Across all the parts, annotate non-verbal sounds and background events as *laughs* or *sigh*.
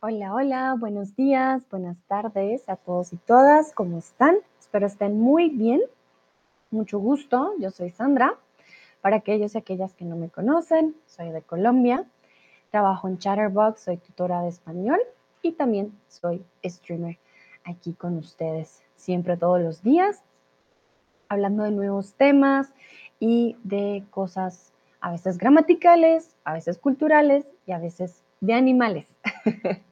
Hola, hola, buenos días, buenas tardes a todos y todas, ¿cómo están? Espero estén muy bien. Mucho gusto, yo soy Sandra. Para aquellos y aquellas que no me conocen, soy de Colombia, trabajo en Chatterbox, soy tutora de español y también soy streamer aquí con ustedes, siempre todos los días, hablando de nuevos temas y de cosas a veces gramaticales, a veces culturales y a veces de animales. *laughs*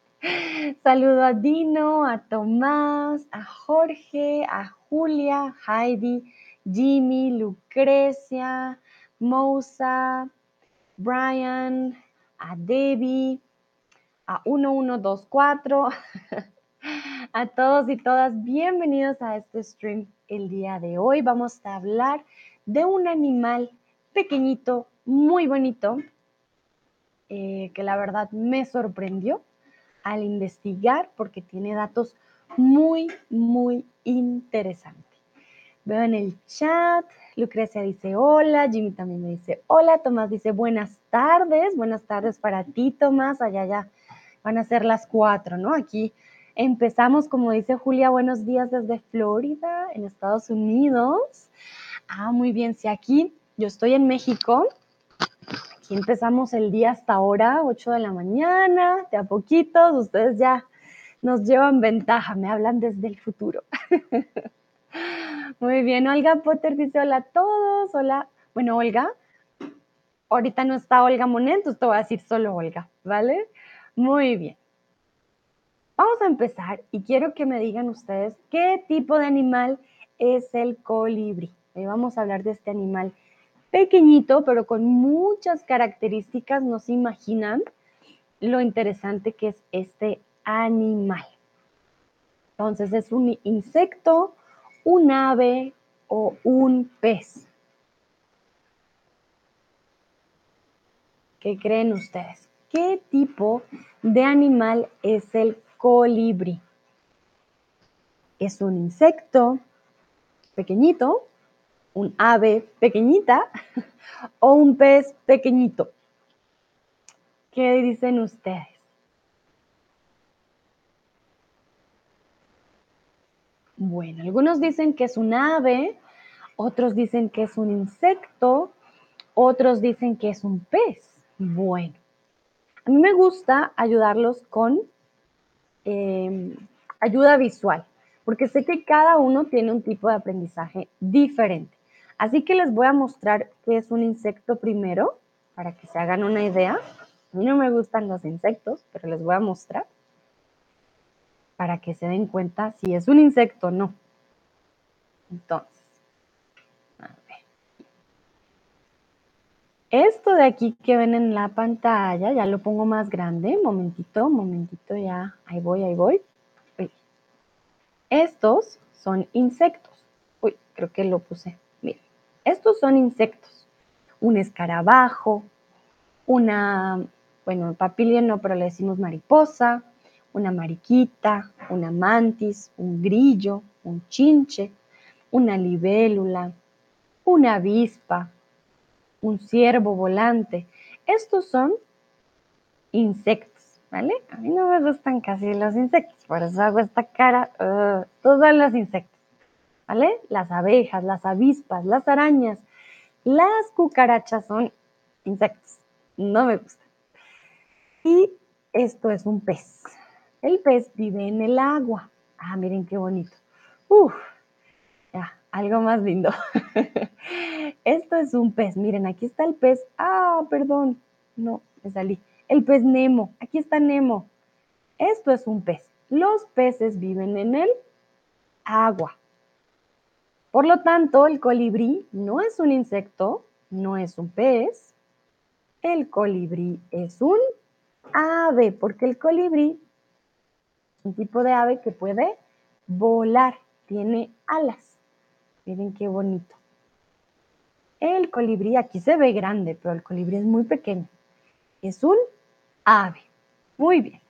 Saludo a Dino, a Tomás, a Jorge, a Julia, Heidi, Jimmy, Lucrecia, Mousa, Brian, a Debbie, a 1124, *laughs* a todos y todas, bienvenidos a este stream el día de hoy. Vamos a hablar de un animal pequeñito, muy bonito, eh, que la verdad me sorprendió al investigar porque tiene datos muy, muy interesantes. Veo en el chat, Lucrecia dice hola, Jimmy también me dice hola, Tomás dice buenas tardes, buenas tardes para ti, Tomás, allá ya van a ser las cuatro, ¿no? Aquí empezamos, como dice Julia, buenos días desde Florida, en Estados Unidos. Ah, muy bien, si aquí yo estoy en México, Aquí empezamos el día hasta ahora, 8 de la mañana, de a poquitos, ustedes ya nos llevan ventaja, me hablan desde el futuro. *laughs* Muy bien, Olga Potter dice hola a todos, hola. Bueno, Olga, ahorita no está Olga Monet, entonces te voy a decir solo Olga, ¿vale? Muy bien. Vamos a empezar y quiero que me digan ustedes qué tipo de animal es el colibrí. Hoy vamos a hablar de este animal pequeñito, pero con muchas características, no se imaginan lo interesante que es este animal. Entonces es un insecto, un ave o un pez. ¿Qué creen ustedes? ¿Qué tipo de animal es el colibrí? Es un insecto pequeñito, un ave pequeñita *laughs* o un pez pequeñito. ¿Qué dicen ustedes? Bueno, algunos dicen que es un ave, otros dicen que es un insecto, otros dicen que es un pez. Bueno, a mí me gusta ayudarlos con eh, ayuda visual, porque sé que cada uno tiene un tipo de aprendizaje diferente. Así que les voy a mostrar qué es un insecto primero, para que se hagan una idea. A mí no me gustan los insectos, pero les voy a mostrar para que se den cuenta si es un insecto o no. Entonces, a ver. Esto de aquí que ven en la pantalla, ya lo pongo más grande, momentito, momentito, ya, ahí voy, ahí voy. Uy. Estos son insectos. Uy, creo que lo puse estos son insectos. Un escarabajo, una, bueno, papilia no, pero le decimos mariposa, una mariquita, una mantis, un grillo, un chinche, una libélula, una avispa, un ciervo volante. Estos son insectos, ¿vale? A mí no me gustan casi los insectos, por eso hago esta cara. Todos son los insectos. ¿Vale? Las abejas, las avispas, las arañas, las cucarachas son insectos, no me gustan. Y esto es un pez. El pez vive en el agua. Ah, miren qué bonito. Uf, ya, algo más lindo. *laughs* esto es un pez. Miren, aquí está el pez. Ah, perdón. No, me salí. El pez Nemo. Aquí está Nemo. Esto es un pez. Los peces viven en el agua. Por lo tanto, el colibrí no es un insecto, no es un pez. El colibrí es un ave, porque el colibrí es un tipo de ave que puede volar, tiene alas. Miren qué bonito. El colibrí, aquí se ve grande, pero el colibrí es muy pequeño. Es un ave. Muy bien.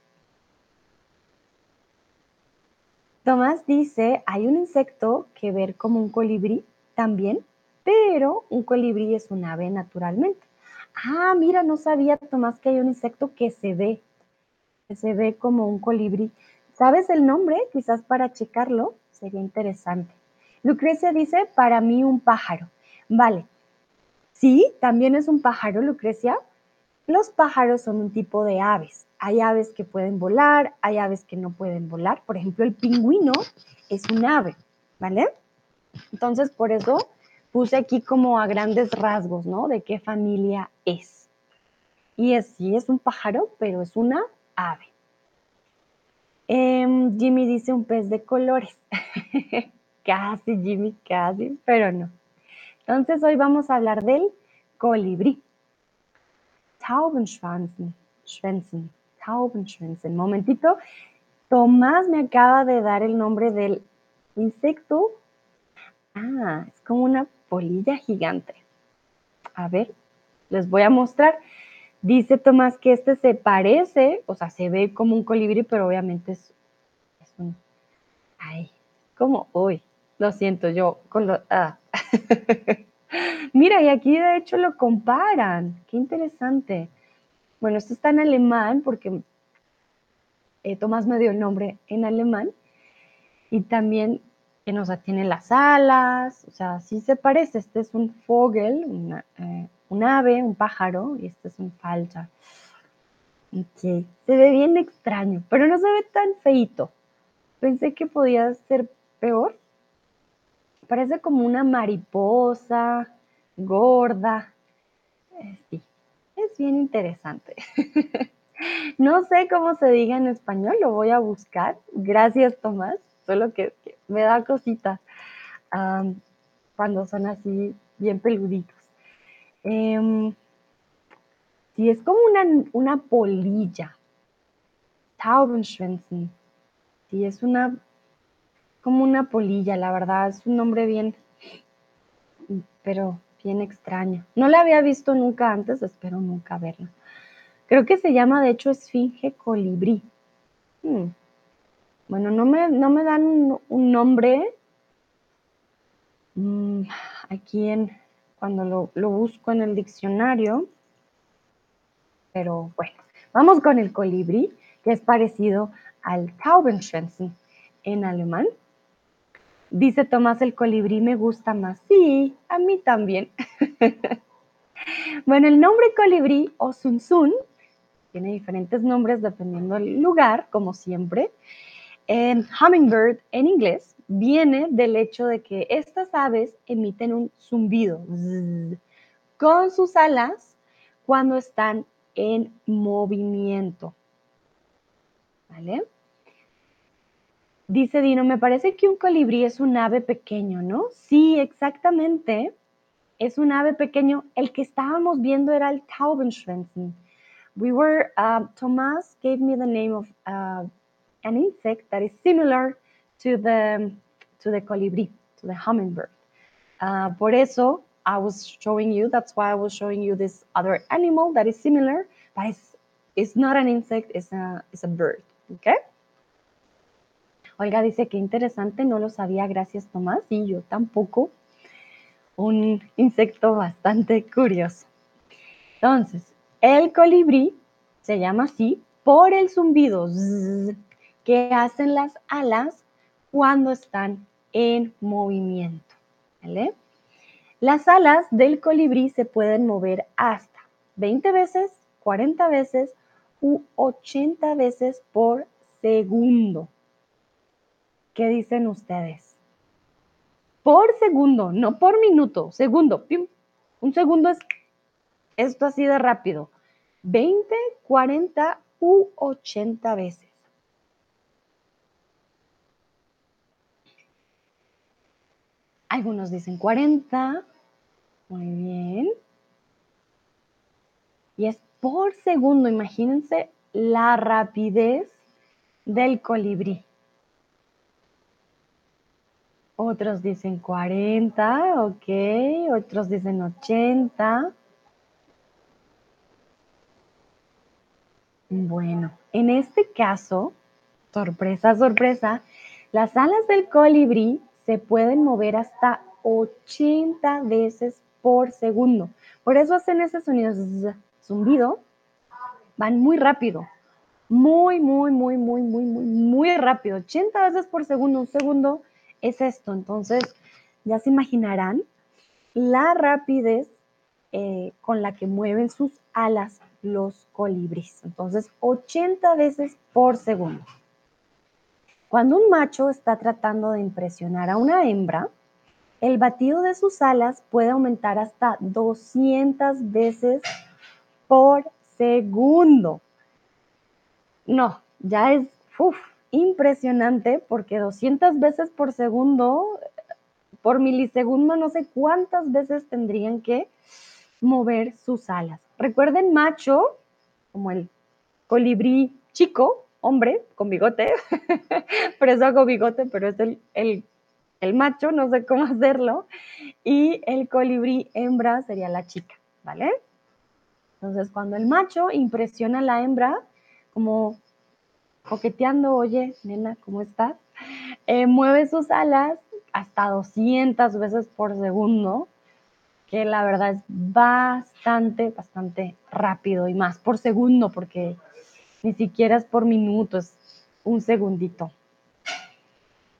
Tomás dice, hay un insecto que ver como un colibrí también, pero un colibrí es un ave naturalmente. Ah, mira, no sabía Tomás que hay un insecto que se ve. que se ve como un colibrí. ¿Sabes el nombre? Quizás para checarlo sería interesante. Lucrecia dice, para mí un pájaro. Vale. Sí, también es un pájaro, Lucrecia. Los pájaros son un tipo de aves. Hay aves que pueden volar, hay aves que no pueden volar. Por ejemplo, el pingüino es un ave, ¿vale? Entonces, por eso puse aquí como a grandes rasgos, ¿no? De qué familia es. Y es, sí, es un pájaro, pero es una ave. Em, Jimmy dice un pez de colores. *laughs* casi, Jimmy, casi, pero no. Entonces, hoy vamos a hablar del colibrí. Taubenschwanzen, Schwänzen, Taubenschwänzen. Momentito, Tomás me acaba de dar el nombre del insecto. Ah, es como una polilla gigante. A ver, les voy a mostrar. Dice Tomás que este se parece, o sea, se ve como un colibrí, pero obviamente es, un... Ay, como hoy. Lo siento, yo con lo... Ah. *laughs* Mira, y aquí de hecho lo comparan. Qué interesante. Bueno, esto está en alemán porque eh, Tomás me dio el nombre en alemán. Y también que nos tiene las alas, o sea, sí se parece. Este es un Vogel, eh, un ave, un pájaro, y este es un falsa. Se ve bien extraño, pero no se ve tan feito. Pensé que podía ser peor. Parece como una mariposa, gorda. Eh, sí, es bien interesante. *laughs* no sé cómo se diga en español, lo voy a buscar. Gracias, Tomás. Solo que, me da cositas cuando son así bien peluditos. Eh, sí, es como una, una polilla. Taubenschwänzen. Sí, es una como una polilla, la verdad, es un nombre bien, pero bien extraño. No la había visto nunca antes, espero nunca verla. Creo que se llama, de hecho, esfinge colibrí. Hmm. Bueno, no me, no me dan un, nombre mm, aquí cuando lo, lo busco en el diccionario. Pero bueno, vamos con el colibrí, que es parecido al Taubenschwänzen en alemán. Dice Tomás, el colibrí me gusta más. Sí, a mí también. *laughs* bueno, el nombre colibrí o zunzun tiene diferentes nombres dependiendo del lugar, como siempre. En hummingbird en inglés viene del hecho de que estas aves emiten un zumbido con sus alas cuando están en movimiento. ¿Vale? Dice Dino, me parece que un colibrí es un ave pequeño, ¿no? Sí, exactamente. Es un ave pequeño. El que estábamos viendo era el Taubenschwänzen. We were, uh, Thomas gave me the name of uh, an insect that is similar to the, to the colibrí, to the hummingbird. Uh, por eso, I was showing you, that's why I was showing you this other animal that is similar, but it's, it's not an insect, it's a, it's a bird, okay? Olga dice que interesante, no lo sabía, gracias Tomás, y yo tampoco. Un insecto bastante curioso. Entonces, el colibrí se llama así por el zumbido que hacen las alas cuando están en movimiento. Las alas del colibrí se pueden mover hasta 20 veces, 40 veces u 80 veces por segundo. ¿Qué dicen ustedes? Por segundo, no por minuto, segundo. Un segundo es esto así de rápido. 20, 40 u 80 veces. Algunos dicen 40. Muy bien. Y es por segundo. Imagínense la rapidez del colibrí. Otros dicen 40, ok. Otros dicen 80. Bueno, en este caso, sorpresa, sorpresa, las alas del colibrí se pueden mover hasta 80 veces por segundo. Por eso hacen ese sonido zumbido. Van muy rápido. muy, muy, muy, muy, muy, muy, muy rápido. 80 veces por segundo, un segundo es esto. Entonces, ya se imaginarán la rapidez eh, con la que mueven sus alas los colibríes. Entonces, 80 veces por segundo. Cuando un macho está tratando de impresionar a una hembra, el batido de sus alas puede aumentar hasta 200 veces por segundo. No, ya es impresionante porque 200 veces por segundo, por milisegundo, no sé cuántas veces tendrían que mover sus alas. Recuerden, macho, como el colibrí chico, hombre, con bigote, *laughs* por eso hago bigote, pero es el, el, el macho, no sé cómo *laughs* hacerlo, y el colibrí hembra sería la chica, ¿vale? Entonces, cuando el macho impresiona a la hembra, como coqueteando, oye, nena, ¿cómo estás? Eh, mueve sus alas hasta 200 veces por segundo, que la verdad es bastante, bastante rápido y más por segundo, porque ni siquiera es por minuto, es un segundito.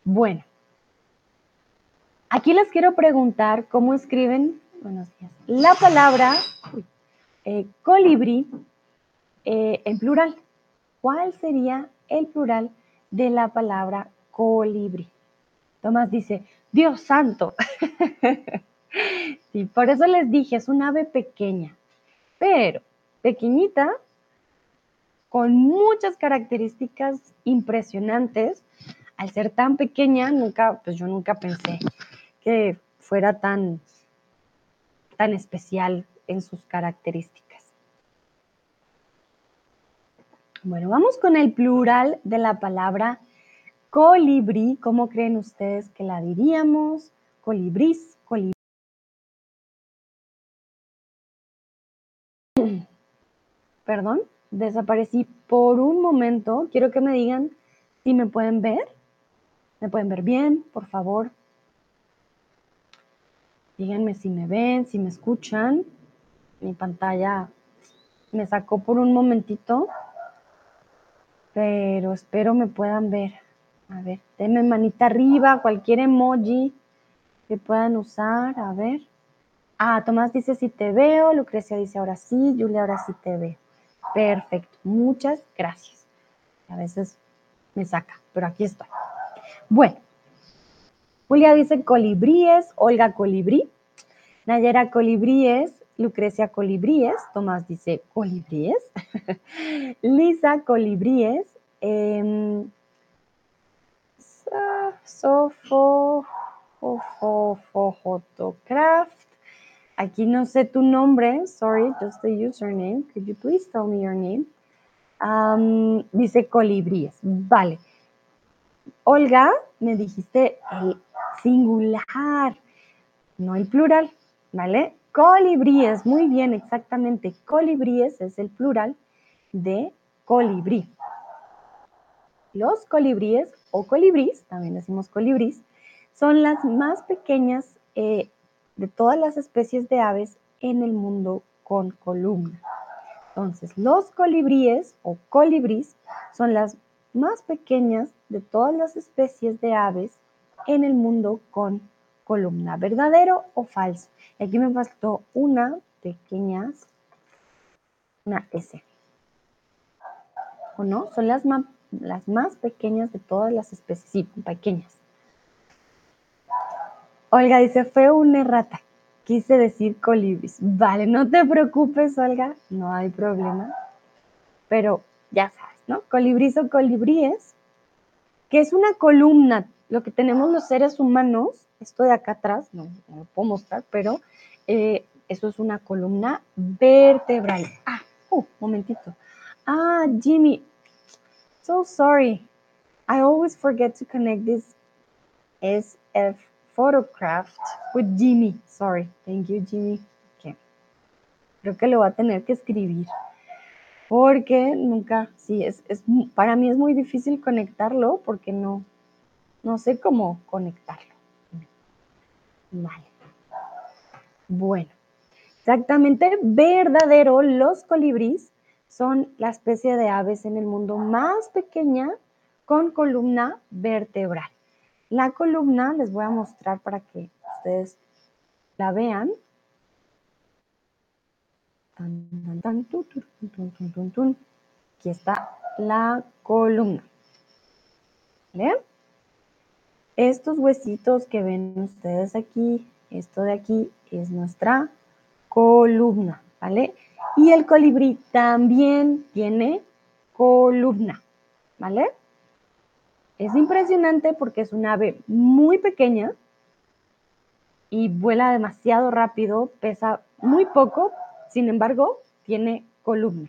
Bueno, aquí les quiero preguntar cómo escriben, la palabra eh, colibrí eh, en plural. ¿Cuál sería el plural de la palabra colibrí? Tomás dice, Dios santo. *laughs* sí, por eso les dije, es un ave pequeña, pero pequeñita, con muchas características impresionantes. Al ser tan pequeña, nunca, pues yo nunca pensé que fuera tan, tan especial en sus características. Bueno, vamos con el plural de la palabra colibrí. ¿Cómo creen ustedes que la diríamos? Colibrís, colibrí. Perdón, desaparecí por un momento. Quiero que me digan si me pueden ver. ¿Me pueden ver bien, por favor? Díganme si me ven, si me escuchan. Mi pantalla me sacó por un momentito, pero espero me puedan ver. A ver, denme manita arriba, cualquier emoji que puedan usar. A ver. Ah, Tomás dice si te veo, Lucrecia dice ahora sí, Julia ahora sí te veo. Perfecto, muchas gracias. A veces me saca, pero aquí estoy. Bueno, Julia dice colibríes, Olga colibrí, Nayera colibríes, Lucrecia colibríes, Tomás dice colibríes, *laughs* Lisa colibríes, eh, Sofo, Fotocraft, aquí no sé tu nombre, sorry, just the username, could you please tell me your name? Um, dice colibríes, vale. Olga, me dijiste el singular, no el plural, ¿vale? Colibríes, muy bien, exactamente. Colibríes es el plural de colibrí. Los colibríes o colibrís, también decimos colibrís, son las más pequeñas eh, de todas las especies de aves en el mundo con columna. Entonces, los colibríes o colibrís son las más pequeñas de todas las especies de aves en el mundo con columna. ¿Verdadero o falso? Y aquí me faltó una pequeña, una S. ¿O no? Son las más, las más pequeñas de todas las especies. Sí, pequeñas. Olga dice, fue una errata. Quise decir colibris. Vale, no te preocupes, Olga, no hay problema. Pero ya sabes, ¿no? Colibris o colibríes, que es una columna, lo que tenemos los seres humanos, esto de acá atrás, no, lo puedo mostrar, pero eh, eso es una columna vertebral. Ah, uh, momentito. Ah, Jimmy, so sorry. I always forget to connect this SF photocraft with Jimmy. Sorry. Thank you, Jimmy. Okay. Creo que lo va a tener que escribir. Porque nunca, sí, es, es, para mí es muy difícil conectarlo porque no, no sé cómo conectarlo. Bueno, exactamente verdadero, los colibríes son la especie de aves en el mundo más pequeña con columna vertebral. La columna les voy a mostrar para que ustedes la vean. Aquí está la columna. ¿Vale? Estos huesitos que ven ustedes aquí, esto de aquí es nuestra columna, ¿vale? Y el colibrí también tiene columna, ¿vale? Es impresionante porque es un ave muy pequeña y vuela demasiado rápido, pesa muy poco, sin embargo, tiene columna.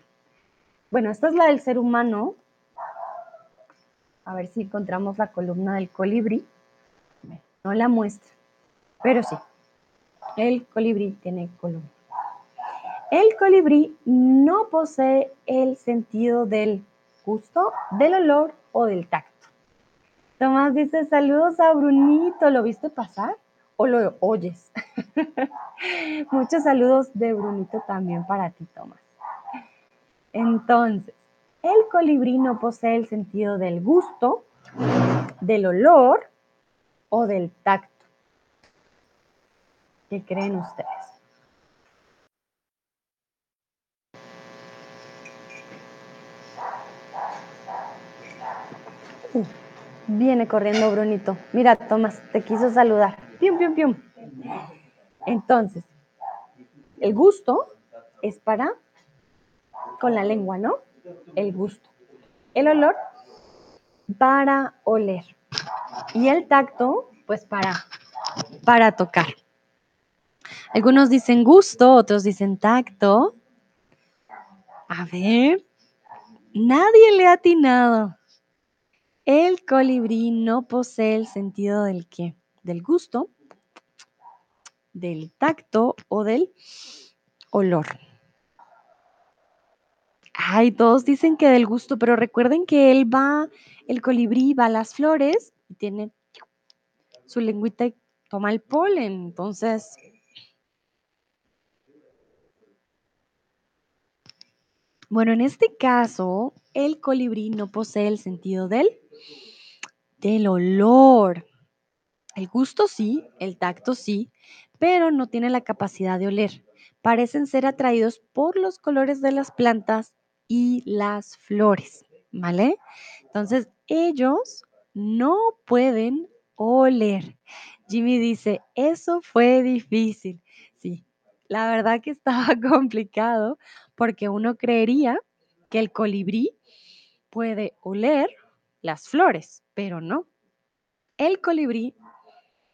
Bueno, esta es la del ser humano. A ver si encontramos la columna del colibrí. No la muestra, pero sí, el colibrí tiene columna. El colibrí no posee el sentido del gusto, del olor o del tacto. Tomás dice, saludos a Brunito, ¿lo viste pasar o lo oyes? *laughs* Muchos saludos de Brunito también para ti, Tomás. Entonces, el colibrí no posee el sentido del gusto, del olor o del tacto. ¿Qué creen ustedes? Uh, viene corriendo Brunito. Mira, Tomás, te quiso saludar. Pium, pium, pium. Entonces, el gusto es para con la lengua, ¿no? El gusto. El olor para oler. Y el tacto, pues para, para tocar. Algunos dicen gusto, otros dicen tacto. A ver, nadie le ha atinado. El colibrí no posee el sentido del qué? Del gusto, del tacto o del olor. Ay, todos dicen que del gusto, pero recuerden que él va, el colibrí va a las flores y tiene su lengüita y toma el polen. Entonces, bueno, en este caso, el colibrí no posee el sentido del, del olor. El gusto sí, el tacto sí, pero no tiene la capacidad de oler. Parecen ser atraídos por los colores de las plantas y las flores, ¿vale? Entonces, ellos no pueden oler. Jimmy dice, eso fue difícil. Sí, la verdad que estaba *laughs* complicado porque uno creería que el colibrí puede oler las flores, pero no. El colibrí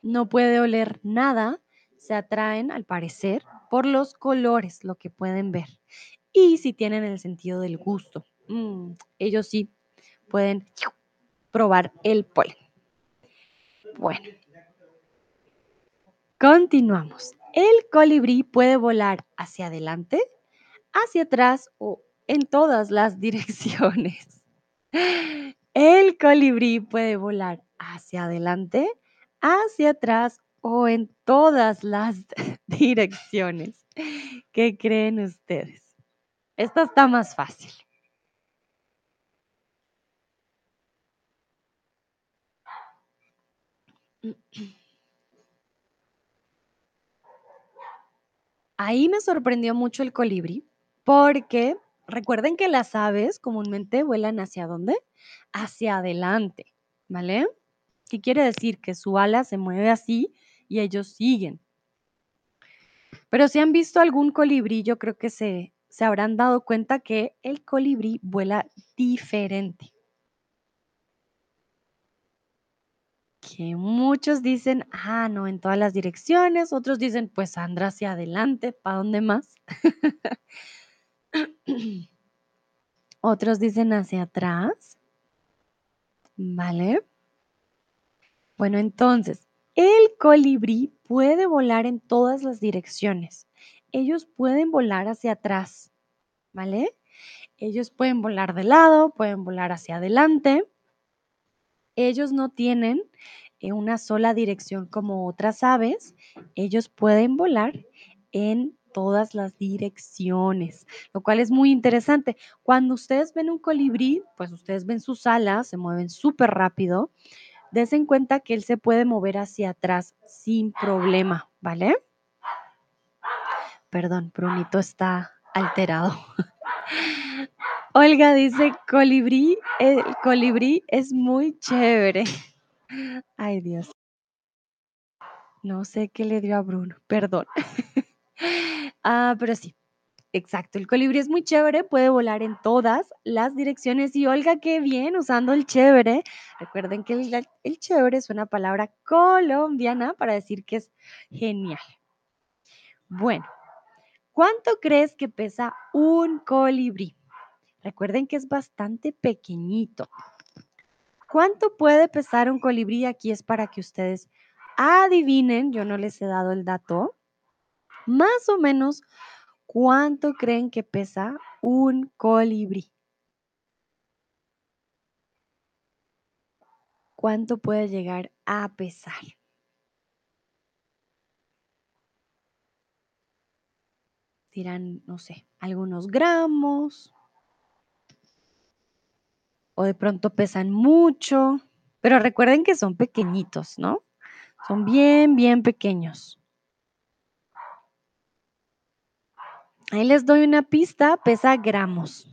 no puede oler nada, se atraen al parecer por los colores, lo que pueden ver. Y si tienen el sentido del gusto, mm, ellos sí pueden probar el polen. Bueno, continuamos. El colibrí puede volar hacia adelante, hacia atrás o en todas las *laughs* direcciones. El colibrí puede volar hacia adelante, hacia atrás o en todas las *laughs* direcciones. ¿Qué creen ustedes? Esta está más fácil. Ahí me sorprendió mucho el colibrí porque recuerden que las aves comúnmente vuelan hacia dónde? Hacia adelante, ¿vale? ¿Qué quiere decir? Que su ala se mueve así y ellos siguen. Pero si han visto algún colibrí, yo creo que se, se habrán dado cuenta que el colibrí vuela diferente. Que muchos dicen, ah, no, en todas las direcciones, otros dicen, pues anda hacia adelante, ¿para dónde más? *clears throat* otros dicen hacia atrás, ¿vale? Bueno, entonces, el colibrí puede volar en todas las direcciones. Ellos pueden volar hacia atrás, ¿vale? Ellos pueden volar de lado, pueden volar hacia adelante. Ellos no tienen en una sola dirección como otras aves. Ellos pueden volar en todas las direcciones, lo cual es muy interesante. Cuando ustedes ven un colibrí, pues ustedes ven sus alas, se mueven súper rápido. Des en cuenta que él se puede mover hacia atrás sin problema, ¿vale? Perdón, Brunito está alterado. *laughs* Olga dice, colibrí, el colibrí es muy chévere. *laughs* Ay, Dios. No sé qué le dio a Bruno, perdón. *laughs* ah, pero sí, exacto. El colibrí es muy chévere, puede volar en todas las direcciones. Y Olga, qué bien usando el chévere. Recuerden que el, el chévere es una palabra colombiana para decir que es genial. Bueno, ¿cuánto crees que pesa un colibrí? Recuerden que es bastante pequeñito. ¿Cuánto puede pesar un colibrí? Aquí es para que ustedes adivinen, yo no les he dado el dato, más o menos cuánto creen que pesa un colibrí. ¿Cuánto puede llegar a pesar? Dirán, no sé, algunos gramos, o de pronto pesan mucho, pero recuerden que son pequeñitos, ¿no? Son bien, bien pequeños. Ahí les doy una pista, pesa gramos.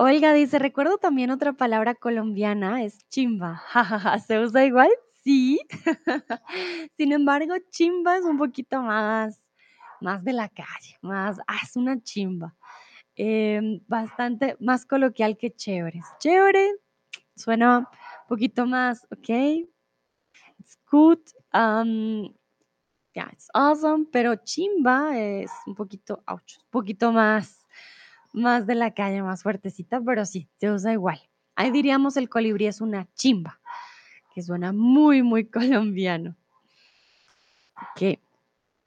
Olga dice, recuerdo también otra palabra colombiana, es chimba. *laughs* ¿Se usa igual? Sí. *laughs* Sin embargo, chimba es un poquito más, más de la calle, más, ah, es una chimba. Em, bastante más coloquial que chévere. Chévere suena un poquito más, ok. It's good. Um, yeah, it's awesome. Pero chimba es un poquito, un poquito más, más de la calle, más fuertecita, pero sí, se usa igual. Ahí diríamos el colibrí es una chimba, que suena muy, muy *laughs* colombiano. Ok.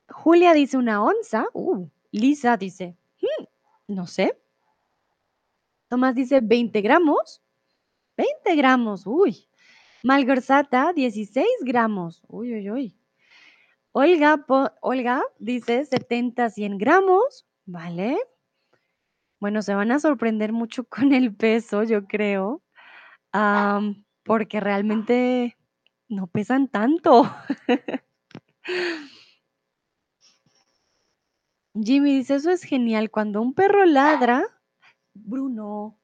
Julia dice una onza. Uh, Lisa dice, no sé. Tomás dice 20 gramos. 20 gramos, uy. Malgorzata, 16 gramos. Uy, uy, uy. Olga, Olga dice 70, 100 gramos. Vale. Bueno, se van a sorprender mucho con el peso, yo creo. porque realmente no pesan tanto. *laughs* Jimmy dice, eso es genial. Cuando un perro ladra, Bruno,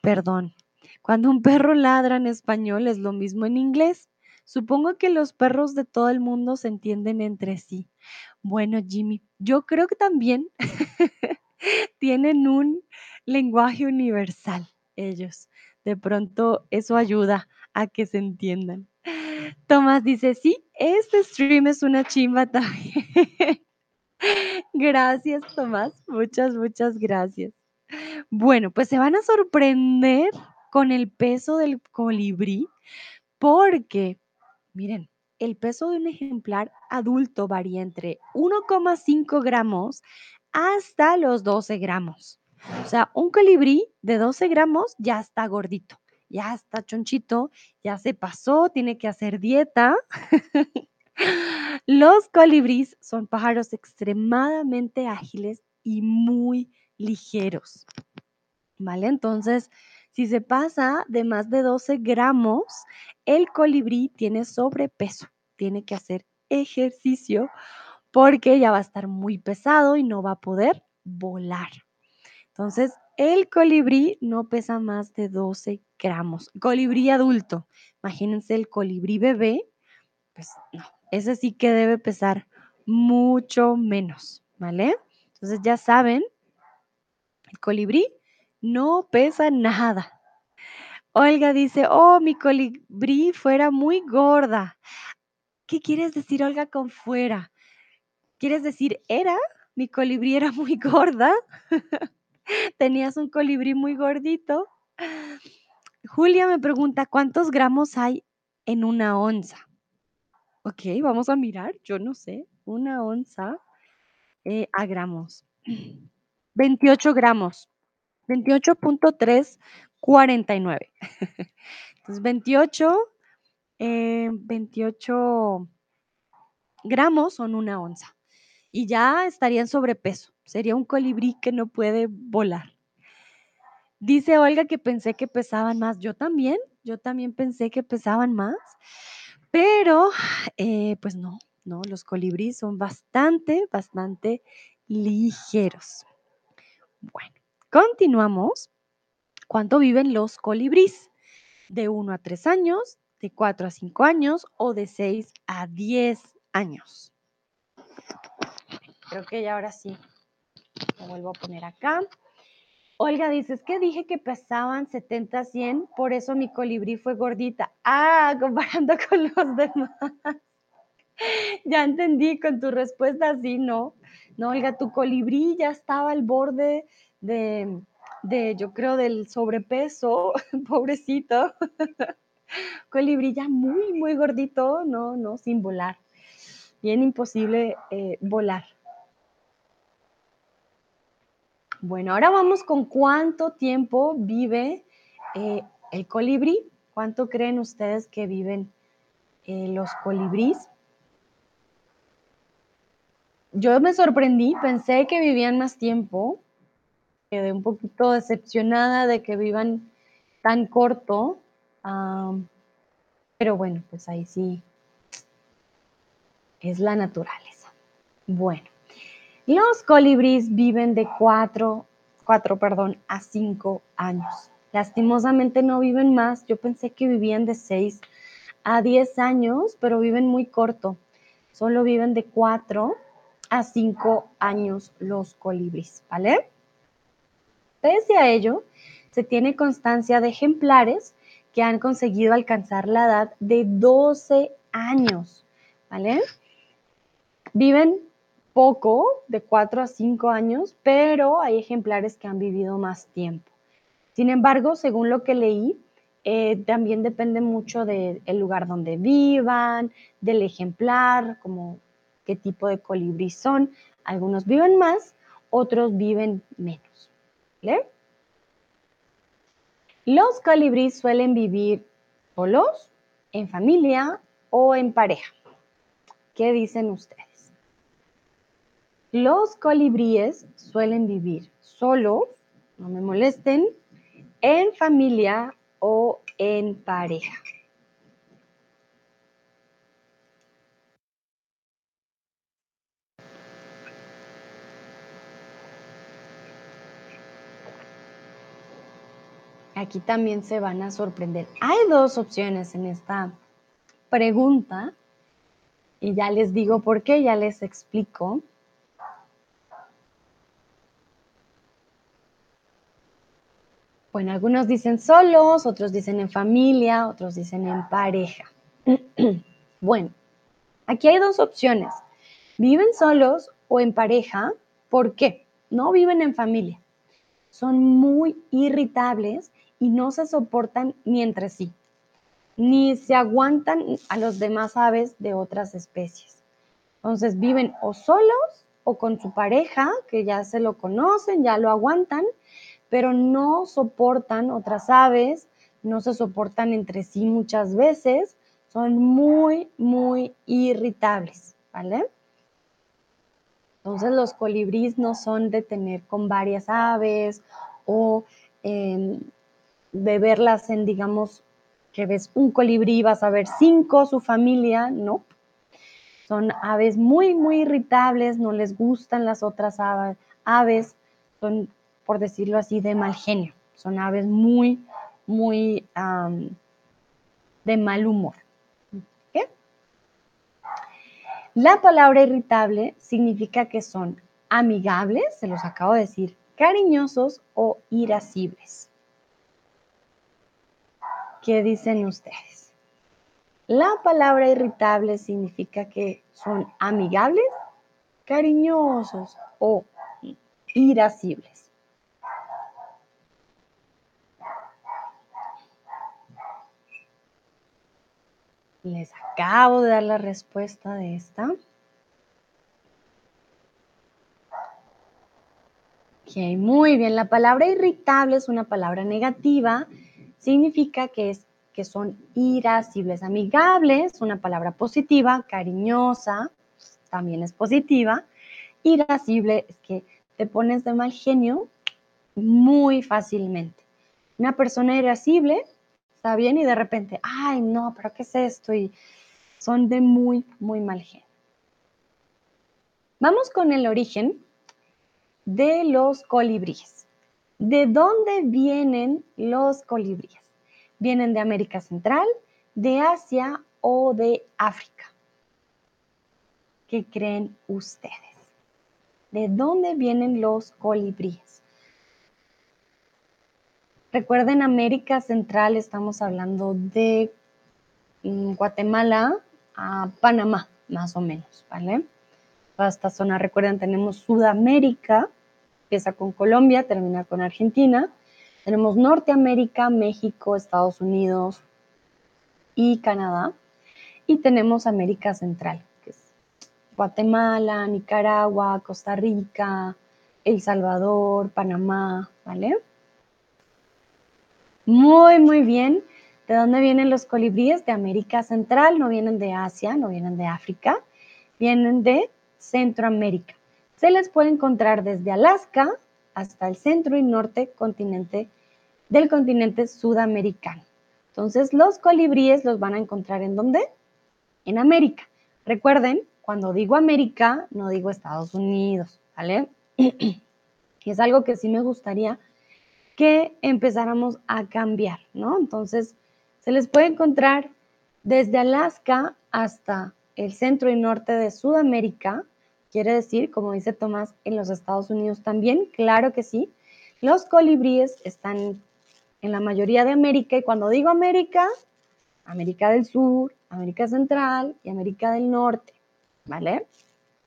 perdón, cuando un perro ladra en español es lo mismo en inglés. Supongo que los perros de todo el mundo se entienden entre sí. Bueno, Jimmy, yo creo que también *laughs* tienen un lenguaje universal ellos. De pronto eso ayuda a que se entiendan. Tomás dice, sí, este stream es una chimba también. Gracias, Tomás. Muchas, muchas gracias. Bueno, pues se van a sorprender con el peso del colibrí porque, miren, el peso de un ejemplar adulto varía entre 1,5 gramos hasta los 12 gramos. O sea, un colibrí de 12 gramos ya está gordito, ya está chonchito, ya se pasó, tiene que hacer dieta. *laughs* Los colibríes son pájaros extremadamente ágiles y muy ligeros. ¿Vale? Entonces, si se pasa de más de 12 gramos, el colibrí tiene sobrepeso, tiene que hacer ejercicio porque ya va a estar muy pesado y no va a poder volar. Entonces, el colibrí no pesa más de 12 gramos. Colibrí adulto, imagínense el colibrí bebé, pues no, ese sí que debe pesar mucho menos, ¿vale? Entonces ya saben, el colibrí no pesa nada. Olga dice, oh, mi colibrí fuera muy gorda. ¿Qué quieres decir, Olga, con fuera? ¿Quieres decir era? Mi colibrí era muy gorda. *laughs* Tenías un colibrí muy gordito. Julia me pregunta, ¿cuántos gramos hay en una onza? Ok, vamos a mirar, yo no sé, una onza eh, a gramos. *clears throat* 28 gramos. 28.349. *laughs* Entonces, 28, 28 gramos son una onza y ya estaría en sobrepeso. Sería un colibrí que no puede volar. Dice Olga que pensé que pesaban más. Yo también, yo también pensé que pesaban más, pero eh, pues no, no, los colibríes son bastante, bastante ligeros. Bueno, continuamos. ¿Cuánto viven los colibríes? De 1 a 3 años, de 4 a 5 años o de 6 a 10 años. Creo que ya ahora sí. Lo vuelvo a poner acá. Olga dice, es que dije que pesaban 70, 100, por eso mi colibrí fue gordita. Ah, *laughs* comparando con los demás. ya entendí con tu respuesta, sí, no. No, Olga, tu colibrí ya estaba al borde de, de yo creo, del sobrepeso, *laughs* pobrecito. *laughs* colibrí ya muy, muy gordito, no, no, sin volar. Bien imposible eh, volar. Bueno, ahora vamos con cuánto tiempo vive eh, el colibrí. ¿Cuánto creen ustedes que viven eh, los colibríes? Yo me sorprendí, pensé que vivían más tiempo. Quedé un poquito decepcionada de que vivan tan corto. pero bueno, pues ahí sí es la naturaleza. Bueno. Los colibríes viven de 4, 4 perdón, a 5 años. Lastimosamente no viven más. Yo pensé que vivían de 6 a 10 años, pero viven muy corto. Solo viven de 4 a 5 años los colibríes, ¿vale? Pese a ello, se tiene constancia de ejemplares que han conseguido alcanzar la edad de 12 años, ¿vale? Viven poco, de 4 a 5 años, pero hay ejemplares que han vivido más tiempo. Sin embargo, según lo que leí, eh, también depende mucho del lugar donde vivan, del ejemplar, como qué tipo de colibrí son. Algunos viven más, otros viven menos. Los colibríes suelen vivir solos, en familia o en pareja. ¿Qué dicen ustedes? Los colibríes suelen vivir solos, no me molesten, en familia o en pareja. Aquí también se van a sorprender. Hay dos opciones en esta pregunta y ya les digo por qué, ya les explico. Bueno, algunos dicen solos, otros dicen en familia, otros dicen en pareja. *clears throat* bueno, aquí hay dos opciones. ¿Viven solos o en pareja? ¿Por qué? No viven en familia. Son muy irritables y no se soportan ni entre sí, ni se aguantan a los demás aves de otras especies. Entonces viven o solos o con su pareja, que ya se lo conocen, ya lo aguantan, pero no soportan otras aves, no se soportan entre sí muchas veces, son muy, muy irritables, ¿vale? Entonces los colibríes no son de tener con varias aves o em, de verlas en, digamos, que ves un colibrí, vas a ver cinco, su familia, no. Son aves muy, muy irritables, no les gustan las otras aves, son por decirlo así, de mal genio. Son aves muy, muy de mal humor. La palabra irritable significa que son amigables, se los acabo de decir, cariñosos o irascibles. ¿Qué dicen ustedes? La palabra irritable significa que son amigables, cariñosos o irascibles. Les acabo de dar la respuesta de esta. Ok, muy bien. La palabra irritable es una palabra negativa. Significa que, es, que son irascibles. Amigables, una palabra positiva, cariñosa. también es positiva. Irascible es que te pones de mal genio muy fácilmente. Una persona irascible bien y de repente, ay, no, pero ¿qué es esto? Y son de muy, muy mal genio. Vamos con el origen de los colibríes. ¿De dónde vienen los colibríes? ¿Vienen de América Central, de Asia o de África? ¿Qué creen ustedes? ¿De dónde vienen los colibríes? Recuerden, América Central estamos hablando de mm, Guatemala a Panamá, más o menos, ¿vale? Toda esta zona, recuerden, tenemos Sudamérica, empieza con Colombia, termina con Argentina. Tenemos Norteamérica, México, Estados Unidos y Canadá. Y tenemos América Central, que es Guatemala, Nicaragua, Costa Rica, El Salvador, Panamá, ¿vale? Muy, muy bien. ¿De dónde vienen los colibríes? De América Central, no vienen de Asia, no vienen de África, vienen de Centroamérica. Se les puede encontrar desde Alaska hasta el centro y norte continente del continente sudamericano. Entonces, los colibríes los van a encontrar en dónde? En América. Recuerden, cuando digo América, no digo Estados Unidos, ¿vale? *clears throat* es algo que sí me gustaría que empezáramos a cambiar, ¿no? Entonces, se les puede encontrar desde Alaska hasta el centro y norte de Sudamérica, Quiere decir, como dice Tomás, en los Estados Unidos también, claro que sí. Los colibríes están en la mayoría de América y cuando digo América, América del Sur, América Central y América del Norte, ¿vale?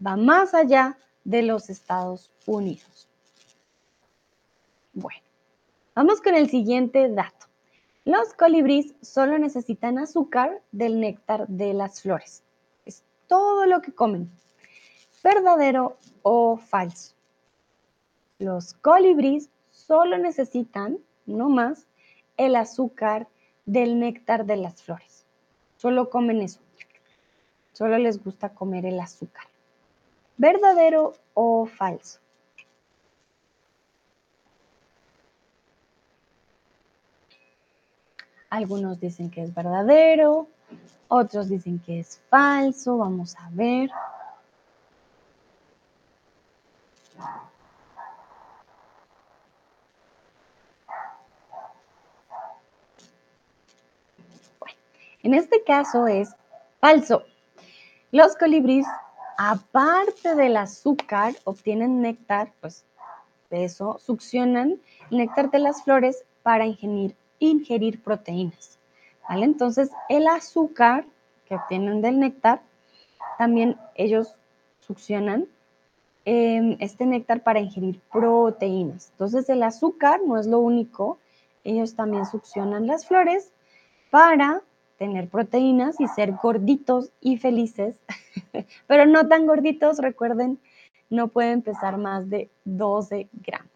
Va más allá de los Estados Unidos. Bueno, vamos con el siguiente dato. Los colibríes solo necesitan azúcar del néctar de las flores. Es todo lo que comen verdadero o falso. Los colibríes solo necesitan, no más, el azúcar del néctar de las flores. Solo comen eso. Solo les gusta comer el azúcar. ¿Verdadero o falso? Algunos dicen que es verdadero, otros dicen que es falso. Vamos a ver. En este caso es falso. Los colibríes, aparte del azúcar, obtienen néctar, pues de eso succionan néctar de las flores para ingerir, ingerir proteínas. ¿vale? Entonces, el azúcar que obtienen del néctar, también ellos succionan em, este néctar para ingerir proteínas. Entonces, el azúcar no es lo único, ellos también succionan las flores para tener proteínas y ser gorditos y felices, *laughs* pero no tan gorditos, recuerden, no pueden pesar más de 12 gramos.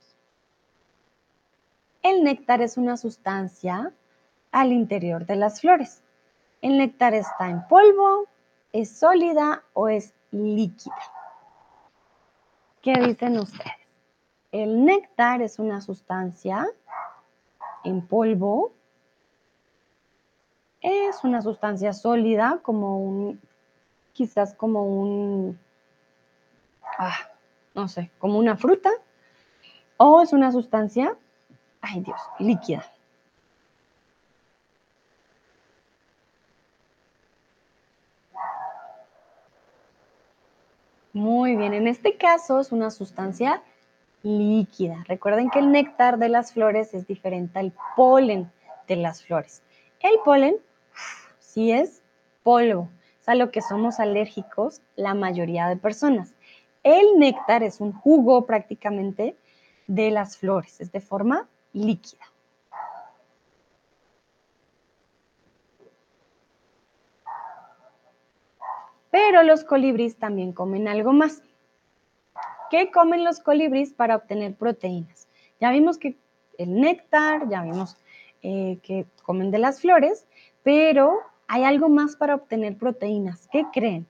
El néctar es una sustancia al interior de las flores. El néctar está en polvo, es sólida o es líquida. ¿Qué dicen ustedes? El néctar es una sustancia en polvo, es una sustancia sólida, como un, quizás como un, ah, no sé, como una fruta, o es una sustancia, ay Dios, líquida. Muy bien, en este caso es una sustancia líquida. Recuerden que el néctar de las flores es diferente al polen de las flores. El polen si es polvo, es a lo que somos alérgicos la mayoría de personas. El néctar es un jugo prácticamente de las flores, es de forma líquida. Pero los colibríes también comen algo más. ¿Qué comen los colibríes para obtener proteínas? Ya vimos que el néctar, ya vimos eh, que comen de las flores, pero hay algo más para obtener proteínas. ¿Qué creen?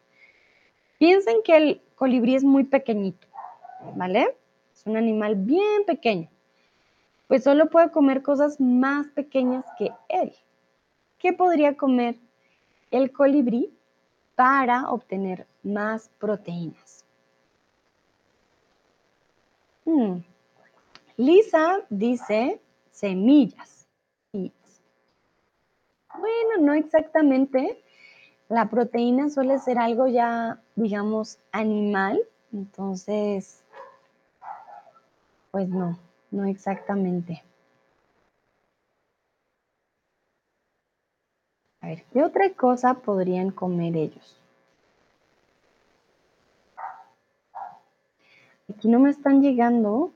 Piensen que el colibrí es muy pequeñito, ¿vale? Es un animal bien pequeño. Pues solo puede comer cosas más pequeñas que él. ¿Qué podría comer el colibrí para obtener más proteínas? Hmm. Lisa dice semillas. Bueno, no exactamente. La proteína suele ser algo ya, digamos, animal. Entonces, pues no, no exactamente. A ver, ¿qué otra cosa podrían comer ellos? Aquí no me están llegando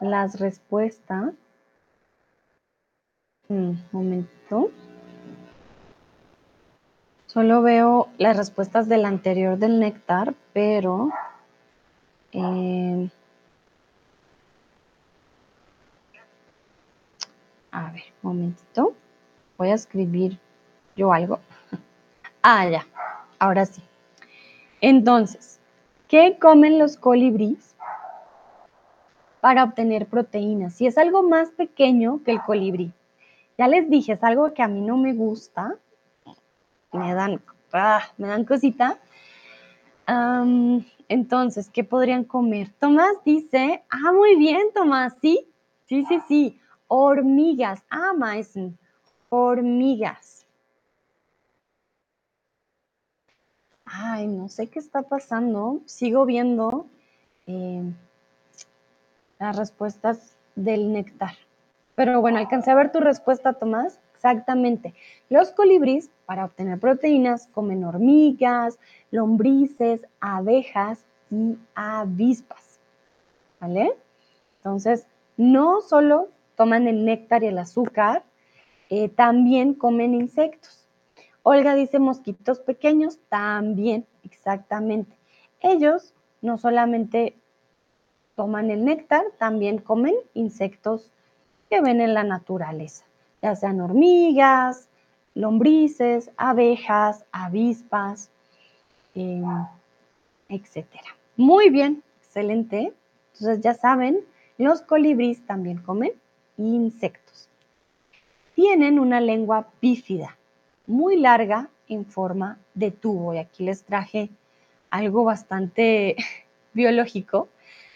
las respuestas. Un mm, momento. Solo veo las respuestas del anterior del néctar, pero eh, a ver, momentito. Voy a escribir yo algo. *laughs* Ah, ya. Ahora sí. Entonces, ¿qué comen los colibríes para obtener proteínas? Si es algo más pequeño que el colibrí. Ya les dije, es algo que a mí no me gusta. Me dan, ah, me dan cosita. entonces, ¿qué podrían comer? Tomás dice, ah, muy bien, Tomás, sí, sí, sí, sí. Hormigas, ah, Maisen, hormigas. Ay, no sé qué está pasando. Sigo viendo eh, las respuestas del néctar. Pero bueno, alcancé a ver tu respuesta, Tomás. Exactamente. Los colibríes, para obtener proteínas, comen hormigas, lombrices, abejas y avispas. ¿Vale? Entonces, no solo toman el néctar y el azúcar, eh, también comen insectos. Olga dice mosquitos pequeños, también, exactamente. Ellos no solamente toman el néctar, también comen insectos que ven en la naturaleza, ya sean hormigas, lombrices, abejas, avispas, eh, etc. Muy bien, excelente. Entonces ya saben, los colibríes también comen insectos. Tienen una lengua bífida, muy larga en forma de tubo. Y aquí les traje algo bastante *laughs* biológico.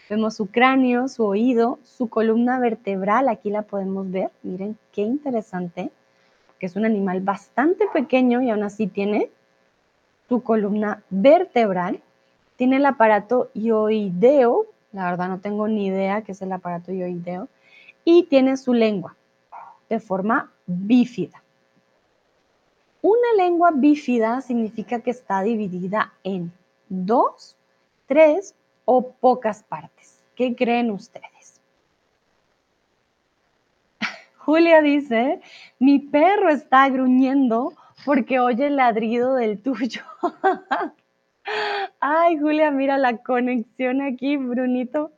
Vemos su cráneo, su oído, su columna vertebral, aquí la podemos ver. Miren qué interesante, que es un animal bastante pequeño y aún así tiene su columna vertebral. Tiene el aparato ioideo, la verdad no tengo ni idea qué es el aparato ioideo, y tiene su lengua de forma bífida. Una lengua bífida significa que está dividida en dos, tres o pocas partes. ¿Qué creen ustedes? *laughs* Julia dice, mi perro está gruñendo porque oye el ladrido del tuyo. *laughs* Ay, Julia, mira la conexión aquí, Brunito,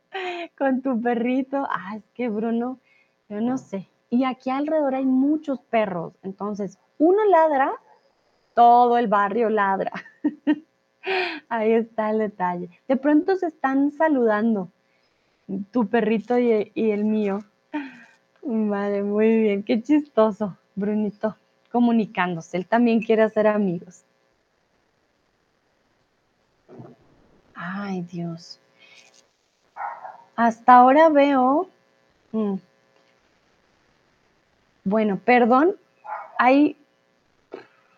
con tu perrito. Ay, es que Bruno, yo no sé. Y aquí alrededor hay muchos perros. Entonces, uno ladra, todo el barrio ladra. *laughs* Ahí está el detalle. De pronto se están saludando, tu perrito y, y el mío. Vale, muy bien. Qué chistoso, Brunito, comunicándose. Él también quiere hacer amigos. Ay, Dios. Hasta ahora veo... Mm. Bueno, perdón, hay,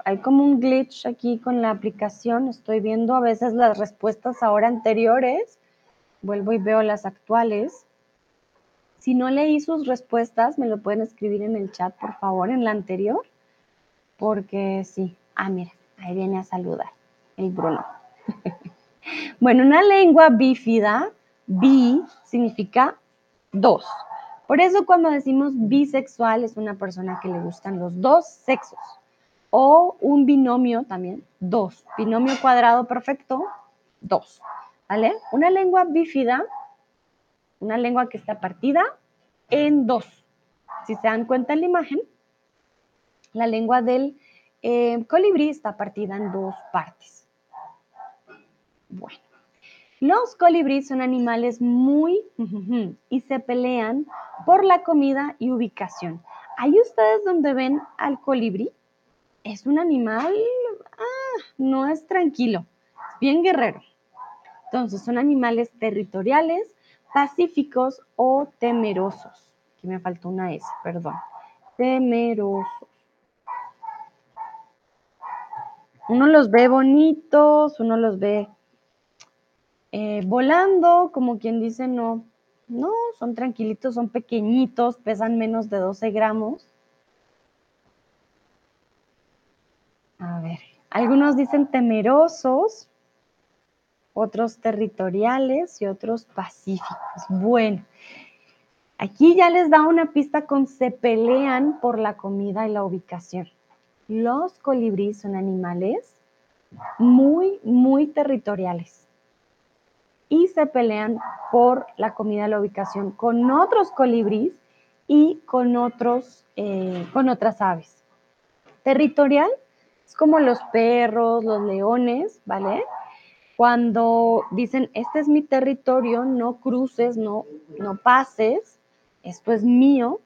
hay como un glitch aquí con la aplicación. Estoy viendo a veces las respuestas ahora anteriores. Vuelvo y veo las actuales. Si no leí sus respuestas, me lo pueden escribir en el chat, por favor, en la anterior. Porque sí. Ah, mira, ahí viene a saludar el Bruno. *laughs* bueno, una lengua bífida, bi, significa dos. Por eso cuando decimos bisexual es una persona que le gustan los dos sexos. O un binomio también, dos. Binomio cuadrado perfecto, dos. ¿Vale? Una lengua bífida, una lengua que está partida en dos. Si se dan cuenta en la imagen, la lengua del eh, colibrí está partida en dos partes. Bueno, los colibríes son animales muy y se pelean por la comida y ubicación. ¿Hay ustedes donde ven al colibrí? Es un animal, ah, no es tranquilo, es bien guerrero. Entonces, son animales territoriales, pacíficos o temerosos. Aquí me faltó una S, perdón. Temerosos. Uno los ve bonitos, uno los ve eh, volando, como quien dice, no, no, son tranquilitos, son pequeñitos, pesan menos de 12 gramos. A ver, algunos dicen temerosos, otros territoriales y otros pacíficos. Bueno, aquí ya les da una pista con se pelean por la comida y la ubicación. Los colibríes son animales muy, muy territoriales y se pelean por la comida la ubicación con otros colibríes y con, otros, eh, con otras aves. Territorial es como los perros, los leones, ¿vale? Cuando dicen, este es mi territorio, no cruces, no, no pases, esto es mío.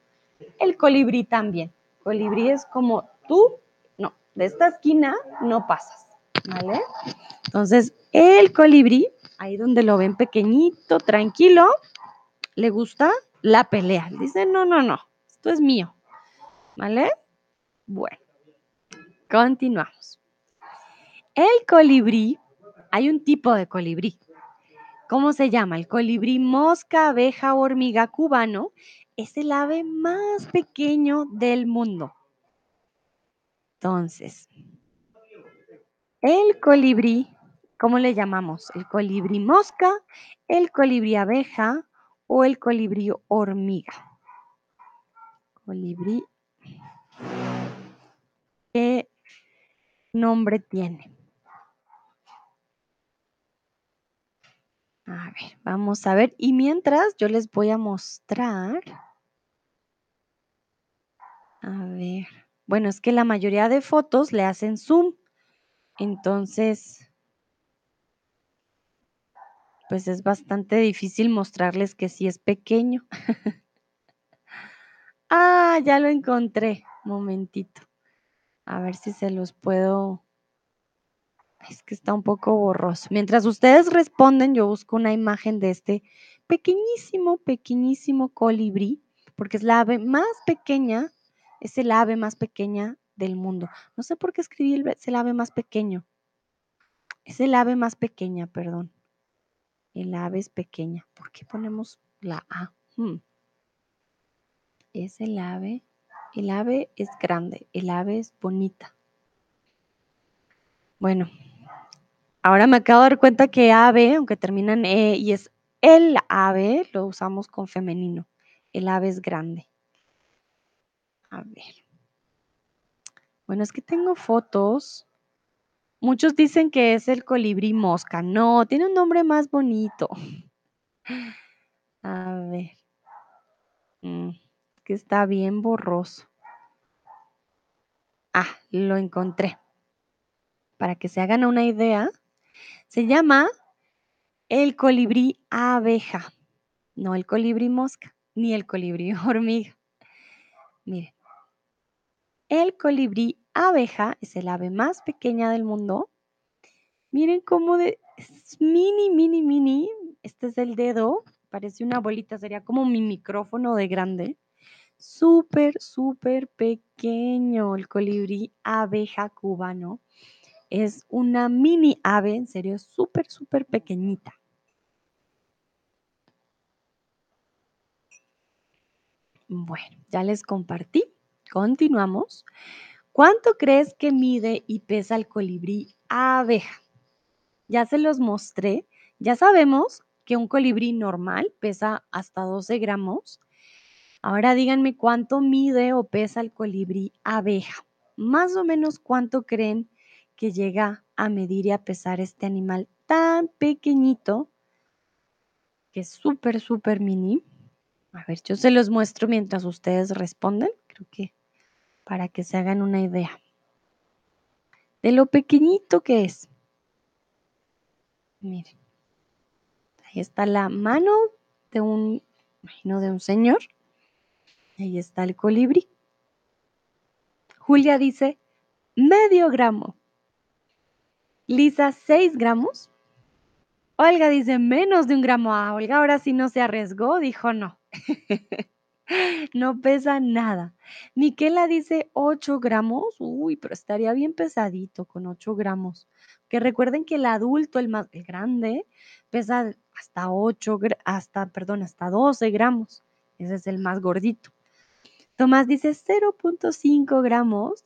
El colibrí también. Colibrí es como tú, no, de esta esquina no pasas, ¿vale? Entonces, el colibrí ahí donde lo ven pequeñito, tranquilo, le gusta la pelea. Dice, no, no, no, esto es mío. ¿Vale? Bueno, continuamos. El colibrí, hay un tipo de colibrí. ¿Cómo se llama? El colibrí mosca, abeja, hormiga cubano. Es el ave más pequeño del mundo. Entonces, el colibrí ¿Cómo le llamamos? ¿El colibrí mosca, el colibrí abeja o el colibrí hormiga? Colibrí. ¿Qué nombre tiene? A ver, vamos a ver. Y mientras yo les voy a mostrar. A ver. Bueno, es que la mayoría de fotos le hacen zoom. Entonces, pues es bastante difícil mostrarles que sí es pequeño. *laughs* ah, ya lo encontré. Momentito. A ver si se los puedo... Es que está un poco borroso. Mientras ustedes responden, yo busco una imagen de este pequeñísimo, pequeñísimo colibrí, porque es la ave más pequeña, es el ave más pequeña del mundo. No sé por qué escribí el, es el ave más pequeño. Es el ave más pequeña, perdón. El ave es pequeña. ¿Por qué ponemos la A? Hmm. Es el ave. El ave es grande. El ave es bonita. Bueno, ahora me acabo de dar cuenta que ave, aunque termina en E y es el ave, lo usamos con femenino. El ave es grande. A ver. Bueno, es que tengo fotos Muchos dicen que es el colibrí mosca. No, tiene un nombre más bonito. A ver. Mm, que está bien borroso. Ah, lo encontré. Para que se hagan una idea, se llama el colibrí abeja. No el colibrí mosca, ni el colibrí *laughs* hormiga. Miren. El colibrí abeja es el ave más pequeña del mundo. Miren cómo de, es mini, mini, mini. Este es el dedo. Parece una bolita, sería como mi micrófono de grande. Súper, súper pequeño el colibrí abeja cubano. Es una mini ave, en serio, súper, súper pequeñita. Bueno, ya les compartí. Continuamos. ¿Cuánto crees que mide y pesa el colibrí abeja? Ya se los mostré. Ya sabemos que un colibrí normal pesa hasta 12 gramos. Ahora díganme cuánto mide o pesa el colibrí abeja. Más o menos cuánto creen que llega a medir y a pesar este animal tan pequeñito, que es súper, súper mini. A ver, yo se los muestro mientras ustedes responden. Creo que para que se hagan una idea de lo pequeñito que es. Miren. Ahí está la mano de un, imagino, de un señor. Ahí está el colibrí. Julia dice medio gramo. Lisa, 6 gramos. Olga dice menos de un gramo. Ah, Olga ahora sí no se arriesgó, dijo no. *laughs* no pesa nada. Miquela dice 8 gramos. Uy, pero estaría bien pesadito con 8 gramos. Que recuerden que el adulto, el más grande, pesa hasta 8, hasta, perdón, hasta 12 gramos. Ese es el más gordito. Tomás dice 0.5 gramos.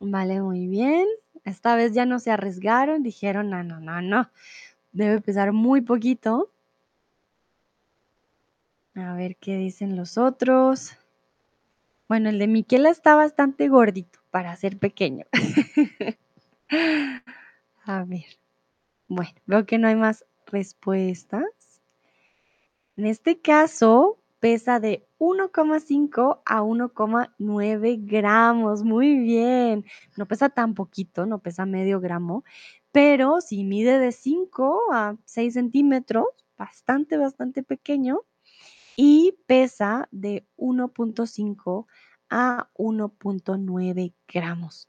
Vale, muy bien. Esta vez ya no se arriesgaron, dijeron, no, no, no, no. Debe pesar muy poquito. A ver qué dicen los otros. Bueno, el de Miquela está bastante gordito para ser pequeño. *laughs* A ver. Bueno, veo que no hay más respuestas. En este caso, pesa de 1,5 a 1,9 gramos. Muy bien. No pesa tan poquito, no pesa medio gramo, pero si mide de 5 a 6 centímetros, bastante, bastante pequeño, y pesa de 1.5 a 1.9 gramos.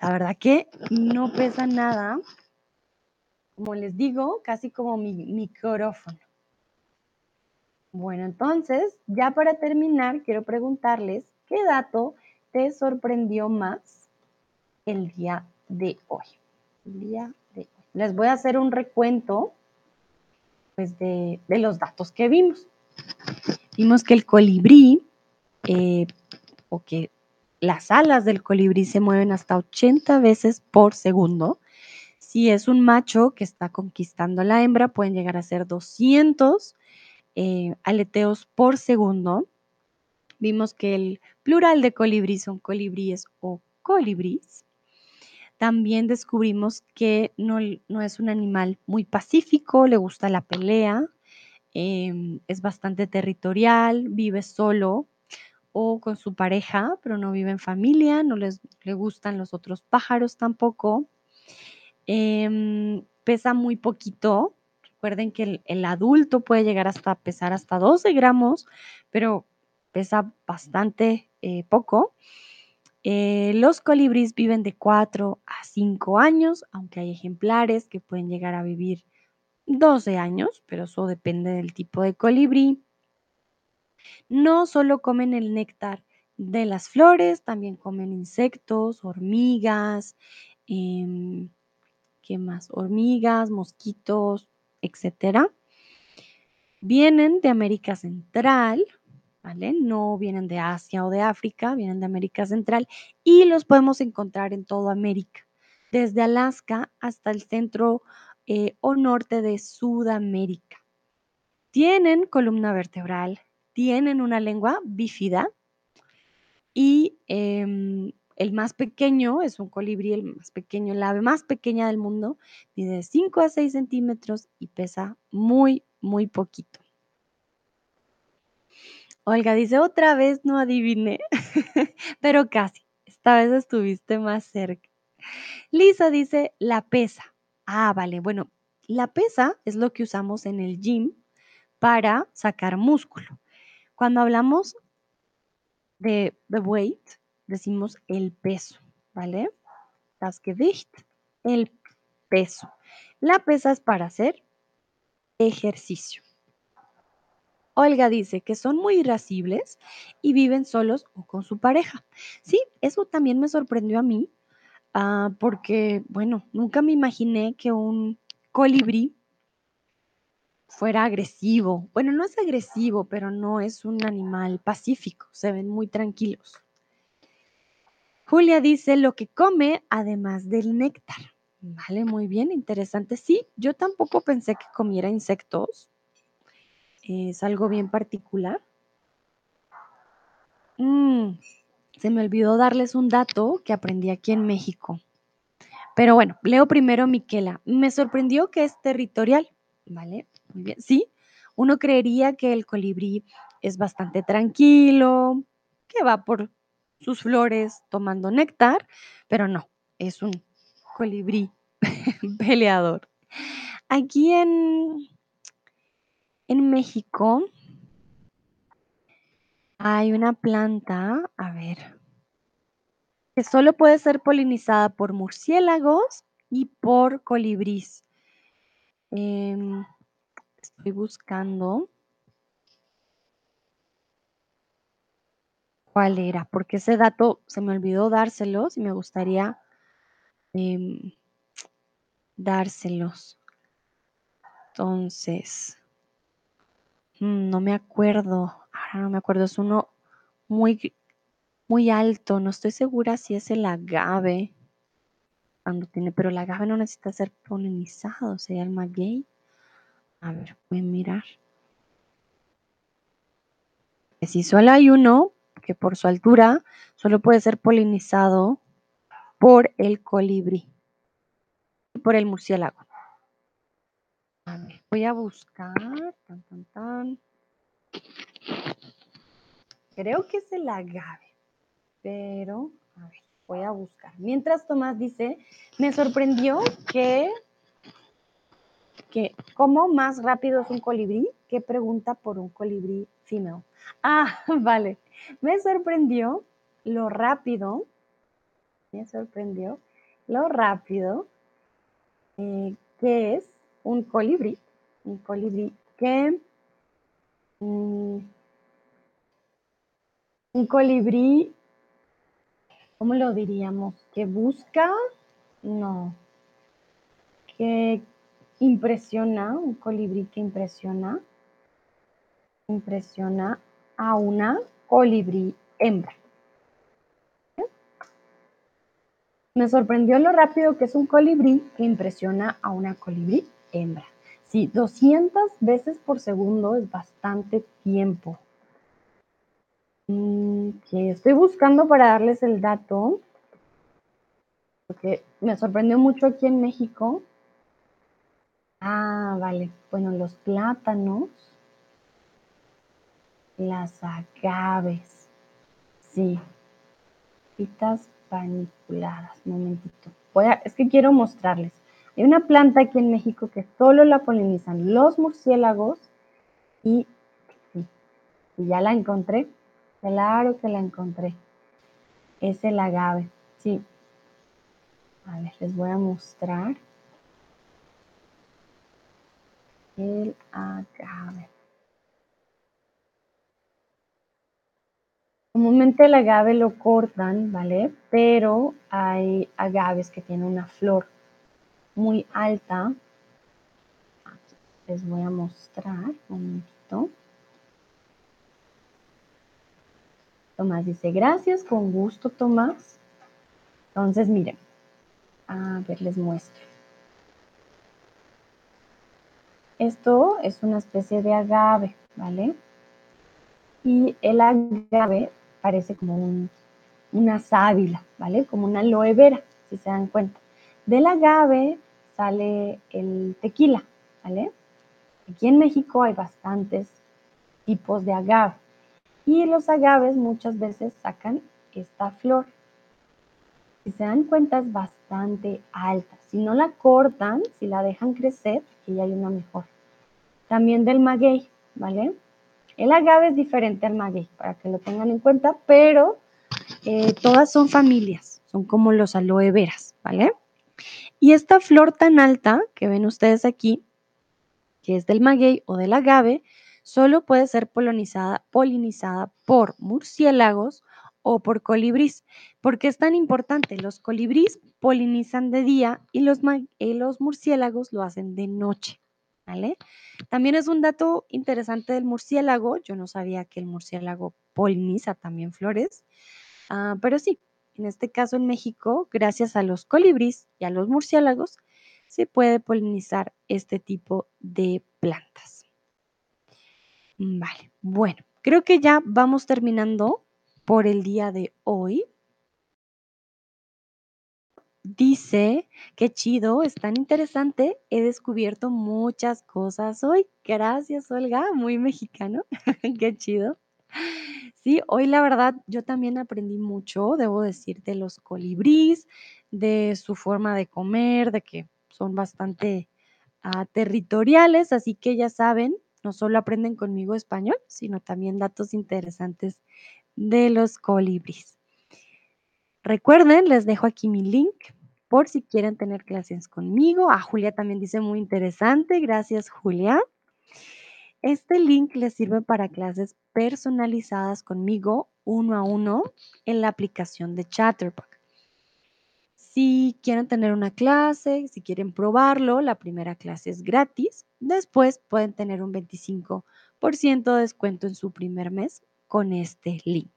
La verdad que no pesa nada. Como les digo, casi como mi micrófono. Bueno, entonces, ya para terminar, quiero preguntarles, ¿qué dato te sorprendió más el día de hoy? El día de hoy. Les voy a hacer un recuento pues, de, los datos que vimos. Vimos que el colibrí, eh, o que las alas del colibrí se mueven hasta 80 veces por segundo. Si es un macho que está conquistando a la hembra, pueden llegar a ser 200 eh, aleteos por segundo. Vimos que el plural de colibrí son colibríes o colibrís. También descubrimos que no, es un animal muy pacífico, le gusta la pelea, em, es bastante territorial, vive solo o con su pareja, pero no vive en familia, no les le gustan los otros pájaros tampoco. Em, pesa muy poquito, Recuerden que el, adulto puede llegar hasta pesar hasta 12 gramos, pero pesa bastante eh, poco. Eh, los colibríes viven de 4 a 5 años, aunque hay ejemplares que pueden llegar a vivir 12 años, pero eso depende del tipo de colibrí. No solo comen el néctar de las flores, también comen insectos, hormigas, em, ¿qué más? Hormigas, mosquitos, etcétera, vienen de América Central, ¿vale? No vienen de Asia o de África, vienen de América Central y los podemos encontrar en toda América, desde Alaska hasta el centro eh, o norte de Sudamérica. Tienen columna vertebral, tienen una lengua bífida y em, el más pequeño es un colibrí, el más pequeño, la ave más pequeña del mundo, mide 5 a 6 centímetros y pesa muy, muy poquito. Olga dice, otra vez no adiviné, *laughs* pero casi, esta vez estuviste más cerca. Lisa dice, la pesa. Ah, vale, bueno, la pesa es lo que usamos en el gym para sacar músculo. Cuando hablamos de weight, decimos el peso, ¿vale? Das Gewicht, el peso. La pesa es para hacer ejercicio. Olga dice que son muy irascibles y viven solos o con su pareja. Sí, eso también me sorprendió a mí, ah, porque, bueno, nunca me imaginé que un colibrí fuera agresivo. Bueno, no es agresivo, pero no es un animal pacífico, se ven muy tranquilos. Julia dice lo que come además del néctar. Vale, muy bien, interesante. Sí, yo tampoco pensé que comiera insectos. Es algo bien particular. Mm, se me olvidó darles un dato que aprendí aquí en México. Pero bueno, leo primero Miquela. Me sorprendió que es territorial. Vale, muy bien. Sí, uno creería que el colibrí es bastante tranquilo, que va por sus flores tomando néctar, pero no, es un colibrí *laughs* peleador. Aquí en, en México hay una planta, a ver, que solo puede ser polinizada por murciélagos y por colibrís. Em, estoy buscando. ¿Cuál era? Porque ese dato se me olvidó dárselos y me gustaría em, dárselos. Entonces, mm, no me acuerdo. Ahora no me acuerdo. Es uno muy, muy alto. No estoy segura si es el agave. Cuando tiene, pero el agave no necesita ser polinizado. Sería el maguey. A ver, voy a mirar. Si solo hay uno, que por su altura solo puede ser polinizado por el colibrí y por el murciélago. voy a buscar. Tan, tan, tan. Creo que es el agave, pero voy a buscar. Mientras Tomás dice, me sorprendió que, que ¿cómo más rápido es un colibrí? ¿Qué pregunta por un colibrí female? Ah, *laughs* vale. Me sorprendió lo rápido, me sorprendió lo rápido eh, que es un colibrí, un colibrí que mm, un colibrí, ¿cómo lo diríamos? Que busca, no, que impresiona, un colibrí que impresiona, impresiona a una colibrí hembra. Me sorprendió lo rápido que es un colibrí que impresiona a una colibrí hembra. Sí, 200 veces por segundo es bastante tiempo. Mm, estoy buscando para darles el dato, porque me sorprendió mucho aquí en México. Ah, vale. Bueno, los plátanos las agaves. Sí. Pitas paniculadas. Momentito. Voy es que quiero mostrarles. Hay una planta aquí en México que solo la polinizan los murciélagos y, y ya la encontré. Claro que la encontré. Es el agave. Sí. A ver, les voy a mostrar. El agave. Comúnmente el agave lo cortan, ¿vale? Pero hay agaves que tienen una flor muy alta. les voy a mostrar un momentito. Tomás dice, gracias, con gusto, Tomás. Entonces, miren, a ver, les muestro. Esto es una especie de agave, ¿vale? Y el agave parece como un, una sábila, ¿vale? Como una aloe vera, si se dan cuenta. Del agave sale el tequila, ¿vale? Aquí en México hay bastantes tipos de agave y los agaves muchas veces sacan esta flor. Si se dan cuenta es bastante alta. Si no la cortan, si la dejan crecer, aquí ya hay una mejor. También del maguey, ¿vale? El agave es diferente al maguey, para que lo tengan en cuenta, pero eh, todas son familias, son como los aloe veras, ¿vale? Y esta flor tan alta que ven ustedes aquí, que es del maguey o del agave, solo puede ser polinizada, por murciélagos o por colibrís. ¿Por qué es tan importante? Los colibrís polinizan de día y los, y los murciélagos lo hacen de noche. ¿vale? También es un dato interesante del murciélago. Yo no sabía que el murciélago poliniza también flores, ah, pero sí, en este caso en México, gracias a los colibríes y a los murciélagos, se puede polinizar este tipo de plantas. Vale, bueno, creo que ya vamos terminando por el día de hoy. Dice, qué chido, es tan interesante, he descubierto muchas cosas hoy. Gracias, Olga, muy mexicano, *laughs* qué chido. Sí, hoy la verdad yo también aprendí mucho, debo decir, de los colibríes, de su forma de comer, de que son bastante ah, territoriales, así que ya saben, no solo aprenden conmigo español, sino también datos interesantes de los colibríes. Recuerden, les dejo aquí mi link por si quieren tener clases conmigo. A Julia también dice muy interesante. Gracias, Julia. Este link les sirve para clases personalizadas conmigo uno a uno en la aplicación de Chatterbox. Si quieren tener una clase, si quieren probarlo, la primera clase es gratis. Después pueden tener un 25% de descuento en su primer mes con este link.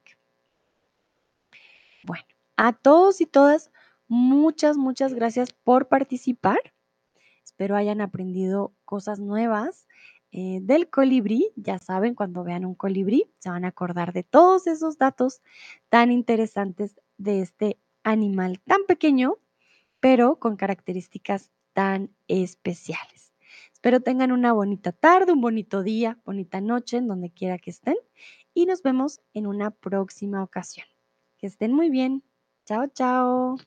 Bueno, a todos y todas, muchas, muchas gracias por participar. Espero hayan aprendido cosas nuevas eh, del colibrí. Ya saben, cuando vean un colibrí, se van a acordar de todos esos datos tan interesantes de este animal tan pequeño, pero con características tan especiales. Espero tengan una bonita tarde, un bonito día, bonita noche, en donde quiera que estén. Y nos vemos en una próxima ocasión. Que estén muy bien. Chao, chao.